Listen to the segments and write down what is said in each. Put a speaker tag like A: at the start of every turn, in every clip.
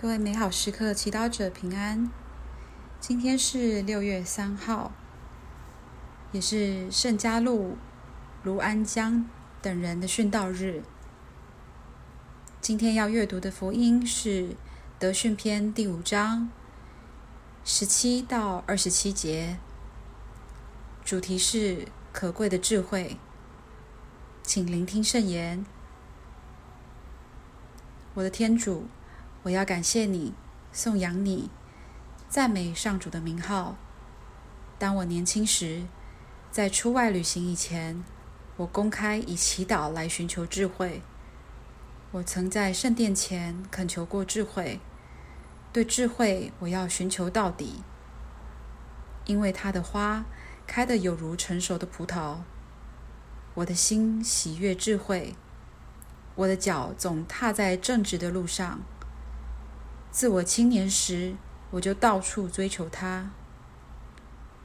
A: 各位美好时刻祈祷者平安。今天是六月三号，也是圣嘉禄、卢安江等人的殉道日。今天要阅读的福音是《德训篇》第五章十七到二十七节，主题是可贵的智慧。请聆听圣言。我的天主。我要感谢你，颂扬你，赞美上主的名号。当我年轻时，在出外旅行以前，我公开以祈祷来寻求智慧。我曾在圣殿前恳求过智慧，对智慧我要寻求到底，因为它的花开得有如成熟的葡萄。我的心喜悦智慧，我的脚总踏在正直的路上。自我青年时，我就到处追求他。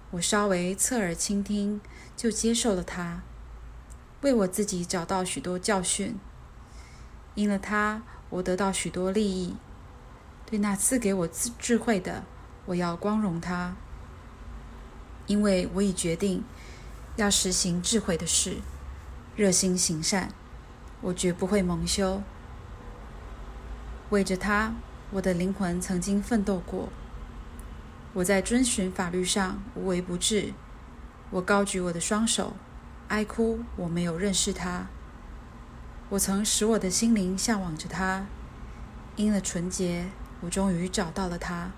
A: 我稍微侧耳倾听，就接受了他，为我自己找到许多教训。因了他，我得到许多利益。对那赐给我智智慧的，我要光荣他，因为我已决定要实行智慧的事，热心行善，我绝不会蒙羞。为着他。我的灵魂曾经奋斗过，我在遵循法律上无微不至。我高举我的双手，哀哭，我没有认识他。我曾使我的心灵向往着他，因了纯洁，我终于找到了他。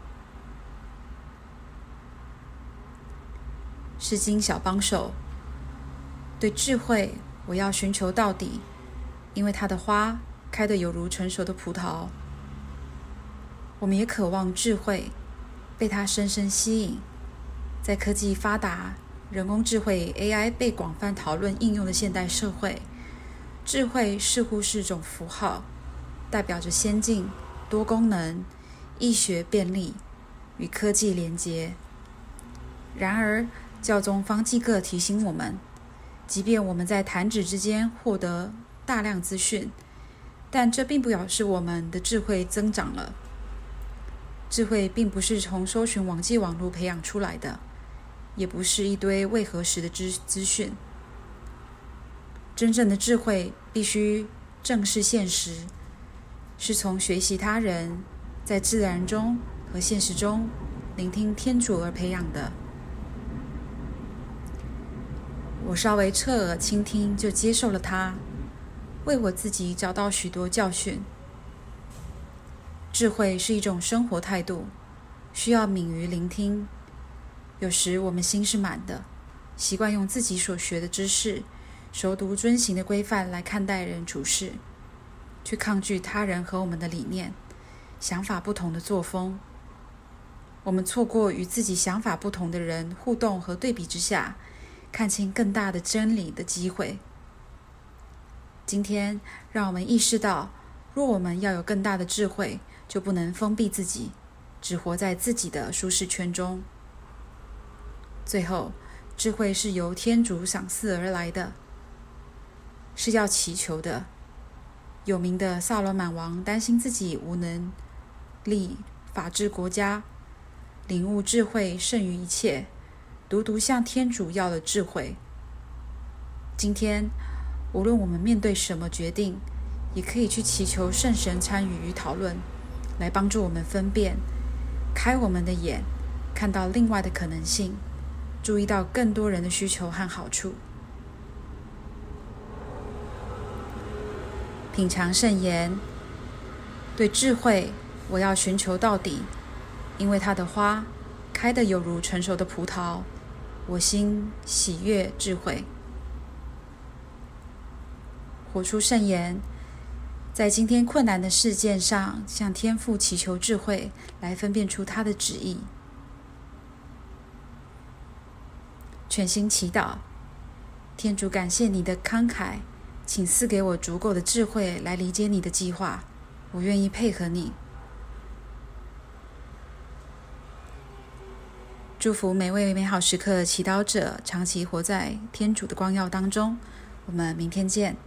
A: 诗经小帮手，对智慧，我要寻求到底，因为它的花开得有如成熟的葡萄。我们也渴望智慧，被它深深吸引。在科技发达、人工智慧 AI 被广泛讨论应用的现代社会，智慧似乎是种符号，代表着先进、多功能、易学便利与科技连接。然而，教宗方济各提醒我们，即便我们在弹指之间获得大量资讯，但这并不表示我们的智慧增长了。智慧并不是从搜寻网际网络培养出来的，也不是一堆未核实的资资讯。真正的智慧必须正视现实，是从学习他人，在自然中和现实中聆听天主而培养的。我稍微侧耳倾听，就接受了它，为我自己找到许多教训。智慧是一种生活态度，需要敏于聆听。有时我们心是满的，习惯用自己所学的知识、熟读遵行的规范来看待人处事，去抗拒他人和我们的理念、想法不同的作风。我们错过与自己想法不同的人互动和对比之下，看清更大的真理的机会。今天，让我们意识到，若我们要有更大的智慧，就不能封闭自己，只活在自己的舒适圈中。最后，智慧是由天主赏赐而来的，是要祈求的。有名的萨罗满王担心自己无能力法治国家，领悟智慧胜于一切，独独向天主要了智慧。今天，无论我们面对什么决定，也可以去祈求圣神参与与讨论。来帮助我们分辨，开我们的眼，看到另外的可能性，注意到更多人的需求和好处。品尝圣言，对智慧，我要寻求到底，因为它的花开得有如成熟的葡萄，我心喜悦智慧。活出圣言。在今天困难的事件上，向天父祈求智慧，来分辨出他的旨意。全心祈祷，天主，感谢你的慷慨，请赐给我足够的智慧来理解你的计划。我愿意配合你。祝福每位美好时刻祈祷者，长期活在天主的光耀当中。我们明天见。